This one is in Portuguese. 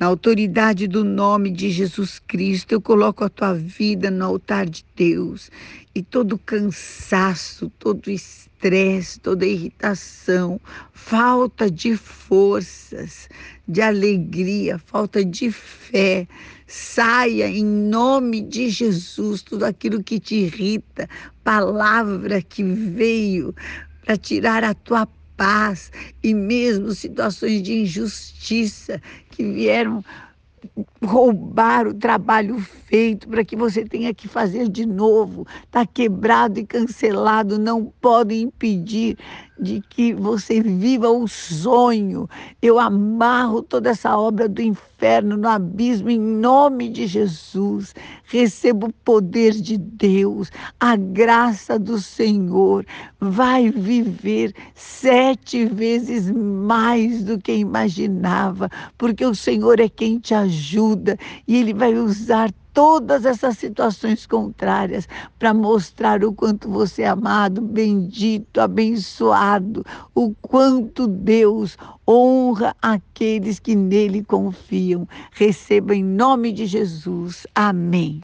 Na autoridade do nome de Jesus Cristo, eu coloco a tua vida no altar de Deus. E todo cansaço, todo estresse, toda irritação, falta de forças, de alegria, falta de fé, saia em nome de Jesus tudo aquilo que te irrita, palavra que veio para tirar a tua paz e mesmo situações de injustiça que vieram roubar o trabalho feito para que você tenha que fazer de novo. Está quebrado e cancelado, não podem impedir de que você viva o sonho. Eu amarro toda essa obra do inferno no abismo em nome de Jesus. Receba o poder de Deus, a graça do Senhor. Vai viver sete vezes mais do que imaginava, porque o Senhor é quem te ajuda e Ele vai usar todas essas situações contrárias para mostrar o quanto você é amado, bendito, abençoado, o quanto Deus honra aqueles que nele confiam. Receba em nome de Jesus. Amém.